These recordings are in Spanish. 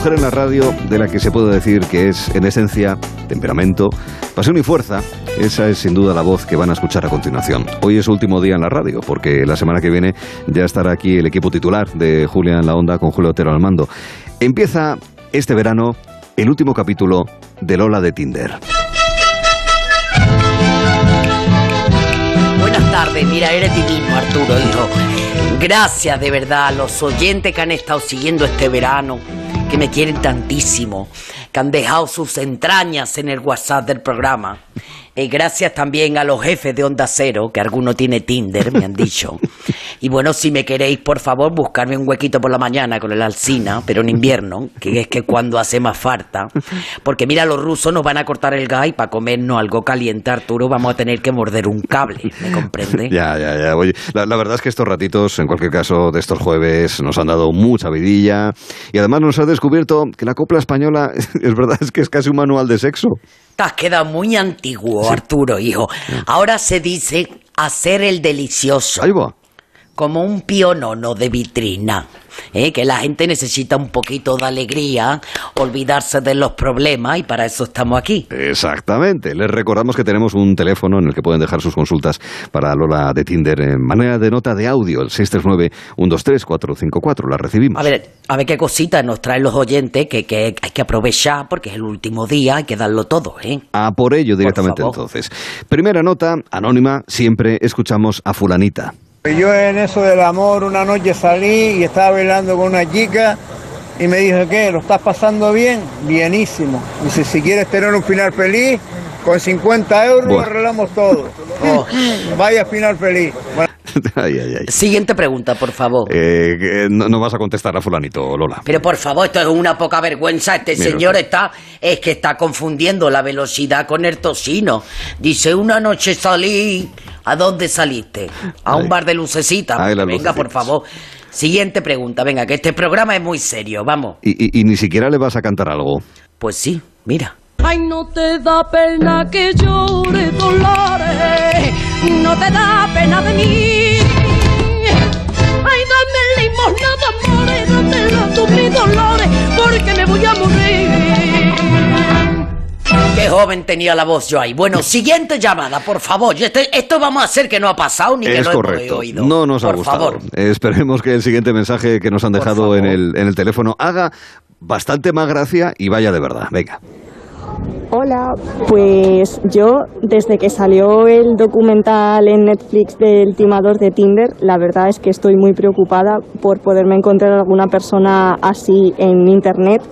mujer en la radio de la que se puede decir que es, en esencia, temperamento, pasión y fuerza. Esa es sin duda la voz que van a escuchar a continuación. Hoy es su último día en la radio, porque la semana que viene ya estará aquí el equipo titular de Julia en la Onda con Julio Otero al mando. Empieza este verano el último capítulo de Lola de Tinder. Buenas tardes, mira, eres divino, Arturo, hijo. Gracias de verdad a los oyentes que han estado siguiendo este verano, que me quieren tantísimo, que han dejado sus entrañas en el WhatsApp del programa. Y gracias también a los jefes de Onda Cero, que alguno tiene Tinder, me han dicho. Y bueno, si me queréis, por favor, buscarme un huequito por la mañana con el alcina, pero en invierno, que es que cuando hace más falta. Porque mira, los rusos nos van a cortar el gas y para comernos algo caliente, Arturo, vamos a tener que morder un cable, ¿me comprende? Ya, ya, ya. Oye, la, la verdad es que estos ratitos, en cualquier caso, de estos jueves, nos han dado mucha vidilla. Y además nos ha descubierto que la copla española, es verdad, es que es casi un manual de sexo. Te has quedado muy antiguo, Arturo, hijo. Ahora se dice hacer el delicioso. Ahí va. Como un pionono de vitrina, ¿eh? que la gente necesita un poquito de alegría, olvidarse de los problemas y para eso estamos aquí. Exactamente. Les recordamos que tenemos un teléfono en el que pueden dejar sus consultas para Lola de Tinder en manera de nota de audio, el 639-123-454. La recibimos. A ver, a ver qué cositas nos traen los oyentes que, que hay que aprovechar porque es el último día, hay que darlo todo, ¿eh? A por ello directamente entonces. Primera nota, anónima, siempre escuchamos a fulanita. Yo en eso del amor una noche salí y estaba bailando con una chica y me dijo, ¿qué? ¿Lo estás pasando bien? Bienísimo. Dice, si quieres tener un final feliz, con 50 euros Buah. arreglamos todo. Oh, vaya final feliz. Bueno, ay, ay, ay. Siguiente pregunta, por favor. Eh, no, no vas a contestar a fulanito, Lola. Pero por favor, esto es una poca vergüenza. Este Mira señor usted. está, es que está confundiendo la velocidad con el tocino. Dice, una noche salí. ¿A dónde saliste? A un Ay. bar de lucecitas. Ay, Venga, por favor. Siguiente pregunta. Venga, que este programa es muy serio. Vamos. Y, y- y ni siquiera le vas a cantar algo. Pues sí, mira. Ay, no te da pena que llore Dolores, no te da pena de mí. Ay, dame limosna de amores, dámela tú, mi Dolores, porque me voy a morir. Qué joven tenía la voz yo ahí. Bueno, siguiente llamada, por favor. Este- esto vamos a hacer que no ha pasado ni que es no hemos correcto. oído. No nos ha por gustado. favor. Esperemos que el siguiente mensaje que nos han dejado en el, en el teléfono haga bastante más gracia y vaya de verdad. Venga. Hola, pues yo desde que salió el documental en Netflix del timador de Tinder, la verdad es que estoy muy preocupada por poderme encontrar alguna persona así en Internet.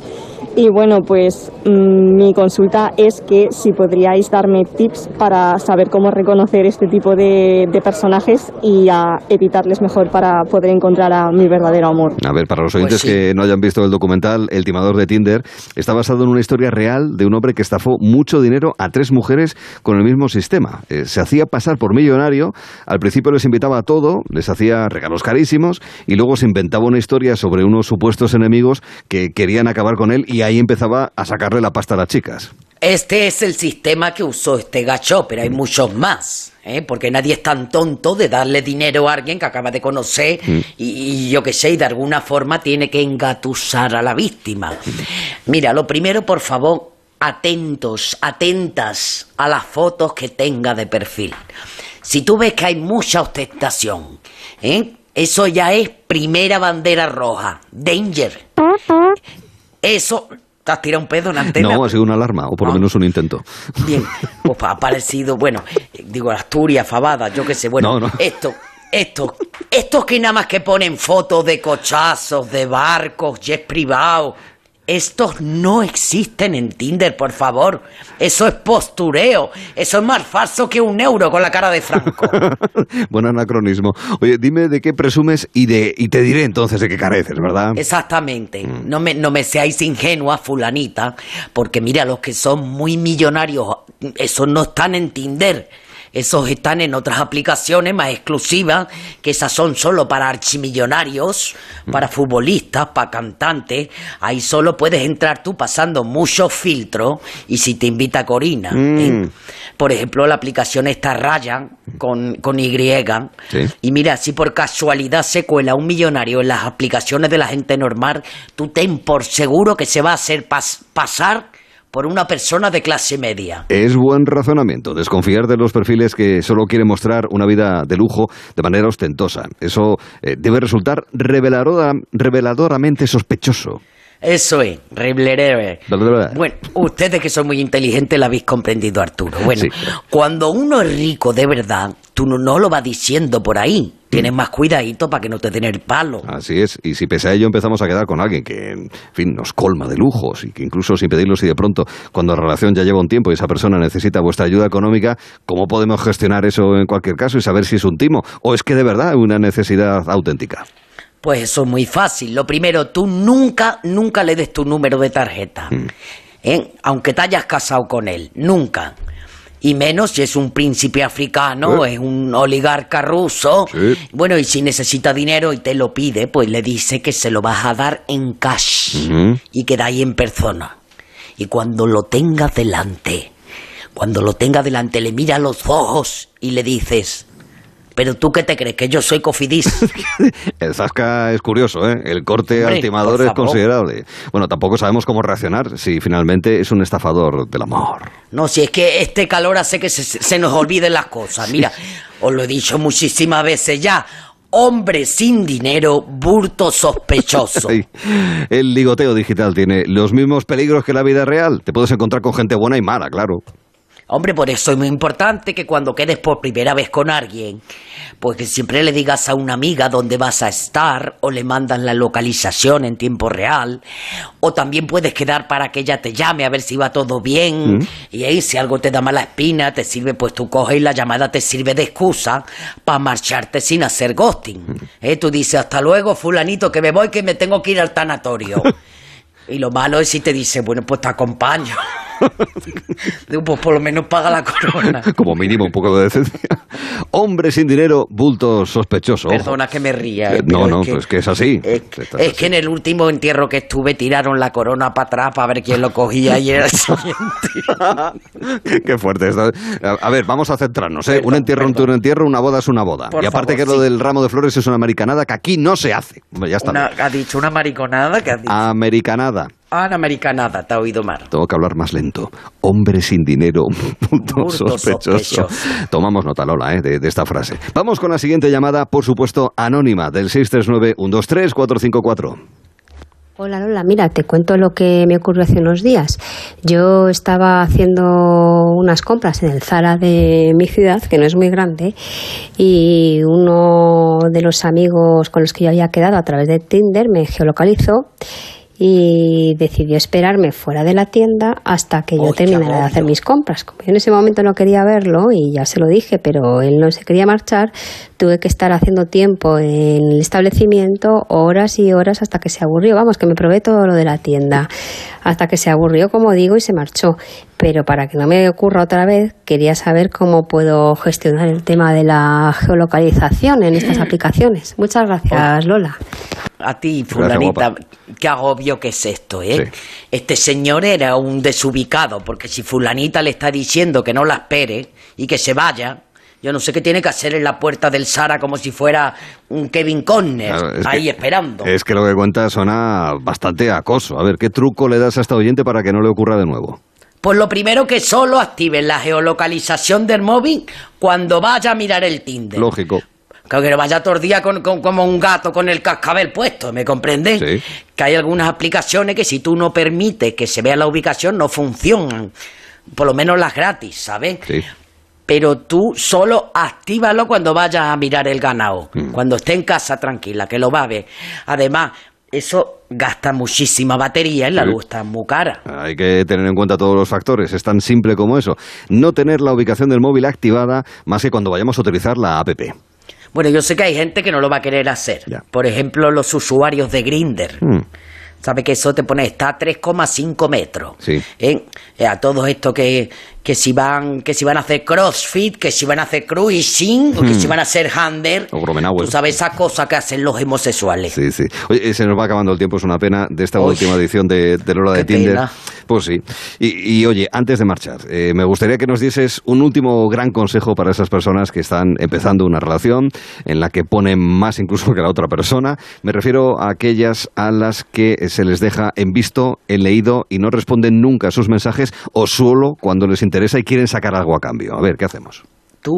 Y bueno, pues mm, mi consulta es que si podríais darme tips para saber cómo reconocer este tipo de, de personajes y a evitarles mejor para poder encontrar a mi verdadero amor. A ver, para los oyentes Pues sí. que no hayan visto el documental, El timador de Tinder está basado en una historia real de un hombre que estafó mucho dinero a tres mujeres con el mismo sistema. Eh, se hacía pasar por millonario, al principio les invitaba a todo, les hacía regalos carísimos y luego se inventaba una historia sobre unos supuestos enemigos que querían acabar con él y ahí empezaba a sacarle la pasta a las chicas. Este es el sistema que usó este gacho, pero hay muchos más. ¿eh? Porque nadie es tan tonto de darle dinero a alguien que acaba de conocer y, y yo que sé, y de alguna forma tiene que engatusar a la víctima. Mira, lo primero, por favor, atentos, atentas a las fotos que tenga de perfil. Si tú ves que hay mucha ostentación, ¿eh? eso ya es primera bandera roja. Danger. Eso. ¿Te has tirado un pedo en la antena? No, ha sido una alarma, o por lo Ah. menos un intento. Bien, pues ha parecido, bueno, digo Asturias, Fabada, yo qué sé, bueno, No, no. esto, esto, estos que nada más que ponen fotos de cochazos, de barcos, jets privados, estos no existen en Tinder, por favor. Eso es postureo, eso es más falso que un euro con la cara de Franco. Buen anacronismo. Oye, dime de qué presumes y, de, y te diré entonces de qué careces, ¿verdad? Exactamente. Mm. No me, no me seáis ingenua, fulanita, porque mira, los que son muy millonarios, esos no están en Tinder. Esos están en otras aplicaciones más exclusivas, que esas son solo para archimillonarios, Mm. para futbolistas, para cantantes. Ahí solo puedes entrar tú pasando muchos filtros y si te invita Corina. ¿eh? Mm. Por ejemplo, la aplicación esta Ryan, con, con Y. Sí. Y mira, si por casualidad se cuela un millonario en las aplicaciones de la gente normal, tú ten por seguro que se va a hacer pas- pasar por una persona de clase media. Es buen razonamiento desconfiar de los perfiles que solo quieren mostrar una vida de lujo de manera ostentosa. Eso eh, debe resultar reveladora- reveladoramente sospechoso. Eso es. Bueno, ustedes que son muy inteligentes lo habéis comprendido, Arturo. Bueno, Sí. cuando uno es rico de verdad, tú no, no lo vas diciendo por ahí. Mm. Tienes más cuidadito para que no te den el palo. Así es, y si pese a ello empezamos a quedar con alguien que, en fin, nos colma de lujos y que incluso sin pedirlo, si de pronto, cuando la relación ya lleva un tiempo y esa persona necesita vuestra ayuda económica, ¿cómo podemos gestionar eso en cualquier caso y saber si es un timo o es que de verdad hay una necesidad auténtica? Pues eso es muy fácil. Lo primero, tú nunca, nunca le des tu número de tarjeta. Mm. ¿Eh? Aunque te hayas casado con él. Nunca. Y menos si es un príncipe africano, ¿Eh? es un oligarca ruso. Sí. Bueno, y si necesita dinero y te lo pide, pues le dice que se lo vas a dar en cash. Y que da ahí en persona. Y cuando lo tenga delante, cuando lo tenga delante, le mira a los ojos y le dices, pero tú qué te crees, que yo soy cofidis. El Zasca es curioso, ¿eh? El corte Hombre, al timador es considerable. Bueno, tampoco sabemos cómo reaccionar si finalmente es un estafador del amor. No, si es que este calor hace que se, se nos olviden las cosas. Mira, os lo he dicho muchísimas veces ya. Hombre sin dinero, burto sospechoso. El ligoteo digital tiene los mismos peligros que la vida real. Te puedes encontrar con gente buena y mala, claro. Hombre, por eso es muy importante que cuando quedes por primera vez con alguien, pues que siempre le digas a una amiga dónde vas a estar, o le mandas la localización en tiempo real, o también puedes quedar para que ella te llame a ver si va todo bien, y ahí si algo te da mala espina, te sirve, pues tú coges y la llamada te sirve de excusa para marcharte sin hacer ghosting. ¿Eh? Tú dices, hasta luego, fulanito, que me voy, que me tengo que ir al tanatorio. Y lo malo es si te dice, bueno, pues te acompaño. Pues por lo menos paga la corona. Como mínimo un poco de decencia. Hombre sin dinero, bulto sospechoso. ojo. Perdona que me ría. Eh, no, no, que- pues que es así. Es, es es así. que en el último entierro que estuve tiraron la corona para atrás para ver quién lo cogía y era el siguiente. Qué fuerte esto. A ver, vamos a centrarnos. ¿eh? Perdón, un entierro es un entierro, una boda es una boda. Por y aparte favor, que lo sí. del ramo de flores es una americanada que aquí no se hace. Ya está. Una- ha dicho una mariconada que ha dicho. Americanada. Americanada, te ha oído mal. Tengo que hablar más lento. Hombre sin dinero, sospechoso. sospechoso. Tomamos nota, Lola, ¿eh? de, de esta frase. Vamos con la siguiente llamada, por supuesto, anónima, del 639-123-454. Hola Lola, mira, te cuento lo que me ocurrió hace unos días. Yo estaba haciendo unas compras en el Zara de mi ciudad, que no es muy grande, y uno de los amigos con los que yo había quedado a través de Tinder me geolocalizó y decidió esperarme fuera de la tienda hasta que yo ¡Ay, qué terminara de hacer mis compras. Como yo en ese momento no quería verlo y ya se lo dije, pero él no se quería marchar, tuve que estar haciendo tiempo en el establecimiento, horas y horas hasta que se aburrió. Vamos, que me probé todo lo de la tienda, hasta que se aburrió, como digo, y se marchó. Pero para que no me ocurra otra vez, quería saber cómo puedo gestionar el tema de la geolocalización en estas aplicaciones. Muchas gracias, Lola. A ti, fulanita, qué agobio que es esto, ¿eh? Sí. Este señor era un desubicado, porque si fulanita le está diciendo que no la espere y que se vaya, yo no sé qué tiene que hacer en la puerta del Sara como si fuera un Kevin Conner, Claro, es ahí que- esperando. Es que lo que cuenta suena bastante acoso. A ver, ¿qué truco le das a esta oyente para que no le ocurra de nuevo? Pues lo primero que solo activen la geolocalización del móvil cuando vaya a mirar el Tinder. Lógico. Claro, que no vaya todo el día con, con- como un gato con el cascabel puesto, ¿me comprendes? Sí. Que hay algunas aplicaciones que si tú no permites que se vea la ubicación no funcionan. Por lo menos las gratis, ¿sabes? Sí. Pero tú solo actívalo cuando vayas a mirar el ganado. Mm. Cuando esté en casa tranquila, que lo va a ver. Además, eso gasta muchísima batería y la luz está muy cara. Hay que tener en cuenta todos los factores. Es tan simple como eso. No tener la ubicación del móvil activada más que cuando vayamos a utilizar la app. Bueno, yo sé que hay gente que no lo va a querer hacer. Ya. Por ejemplo, los usuarios de Grinder. Hmm. ¿Sabe que eso te pone, está a 3,5 metros? Sí. ¿Eh? Eh, A todos estos que, que si van, que si van a hacer crossfit, que si van a hacer cruising, o que si van a hacer hander. O Gromenauer. Tú sabes esa cosa que hacen los homosexuales. Sí, sí. Oye, se nos va acabando el tiempo, es una pena de esta última edición de, de Lola de Tinder. pena. Pues sí. Y, y, oye, antes de marchar, eh, me gustaría que nos dieses un último gran consejo para esas personas que están empezando una relación en la que ponen más incluso que la otra persona. Me refiero a aquellas a las que se les deja en visto, en leído y no responden nunca a sus mensajes o solo cuando les interesa y quieren sacar algo a cambio. A ver, ¿qué hacemos? ¿Tú,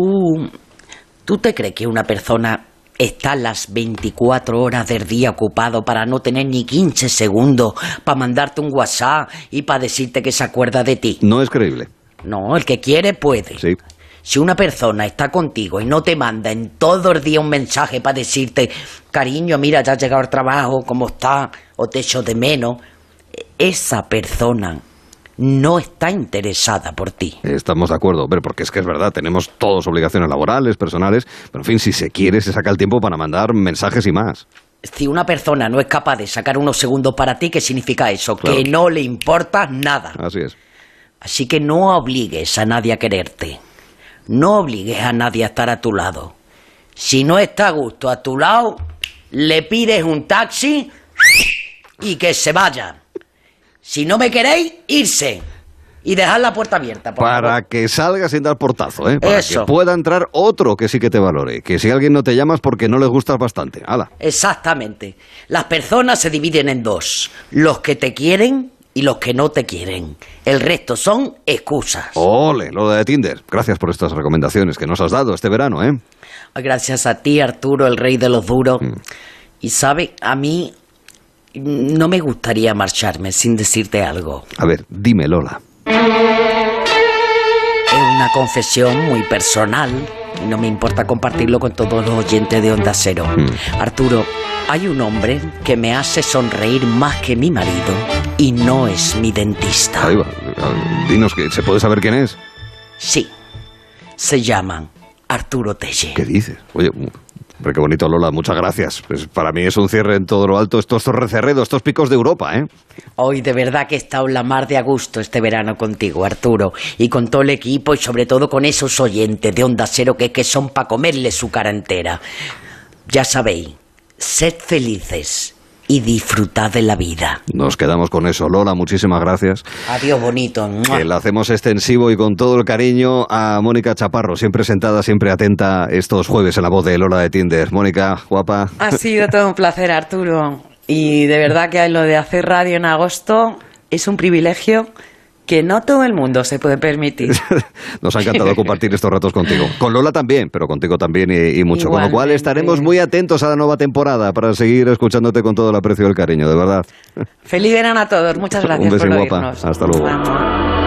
¿Tú te crees que una persona está las 24 horas del día ocupado para no tener ni 15 segundos para mandarte un WhatsApp y para decirte que se acuerda de ti? No es creíble. No, el que quiere puede. Sí. Si una persona está contigo y no te manda en todo el día un mensaje para decirte, cariño, mira, ya has llegado al trabajo, ¿cómo está? O te echo de menos, esa persona no está interesada por ti. Estamos de acuerdo, pero porque es que es verdad, tenemos todos obligaciones laborales, personales, pero en fin, si se quiere, se saca el tiempo para mandar mensajes y más. Si una persona no es capaz de sacar unos segundos para ti, ¿qué significa eso? Claro. Que no le importa nada. Así es. Así que no obligues a nadie a quererte. No obligues a nadie a estar a tu lado. Si no está a gusto a tu lado, le pides un taxi y que se vaya. Si no me queréis, irse. Y dejar la puerta abierta. por Para favor. que salga sin dar portazo, ¿eh? Para Eso. que pueda entrar otro que sí que te valore. Que si alguien no te llamas porque no le gustas bastante. ¡Hala! Exactamente. Las personas se dividen en dos. Los que te quieren y los que no te quieren. El resto son excusas. ¡Ole! Lo de Tinder. Gracias por estas recomendaciones que nos has dado este verano, ¿eh? Gracias a ti, Arturo, el rey de los duros. Y sabe, a mí no me gustaría marcharme sin decirte algo. A ver, dime, Lola. Es una confesión muy personal y no me importa compartirlo con todos los oyentes de Onda Cero. Arturo, hay un hombre que me hace sonreír más que mi marido y no es mi dentista. Ahí va. Dinos que se puede saber quién es. Sí, se llama Arturo Telle. ¿Qué dices? Oye, hombre, qué bonito, Lola. Muchas gracias. Pues para mí es un cierre en todo lo alto. Estos torrecerredos, estos picos de Europa, ¿eh? Hoy de verdad que he estado la mar de a este verano contigo, Arturo, y con todo el equipo y sobre todo con esos oyentes de Onda Cero que, que son para comerle su cara entera. Ya sabéis, sed felices y disfrutad de la vida. Nos quedamos con eso. Lola, muchísimas gracias. Adiós, bonito. Que lo hacemos extensivo y con todo el cariño a Mónica Chaparro, siempre sentada, siempre atenta estos jueves en la voz de Lola de Tinder. Mónica, guapa. Ha sido todo un placer, Arturo. Y de verdad que lo de hacer radio en agosto es un privilegio que no todo el mundo se puede permitir. Nos ha encantado compartir estos ratos contigo. Con Lola también, pero contigo también y, y mucho. Con lo cual estaremos muy atentos a la nueva temporada para seguir escuchándote con todo el aprecio y el cariño, de verdad. Feliz verano a todos. Muchas gracias Un beso, por guapa. oírnos. Hasta luego.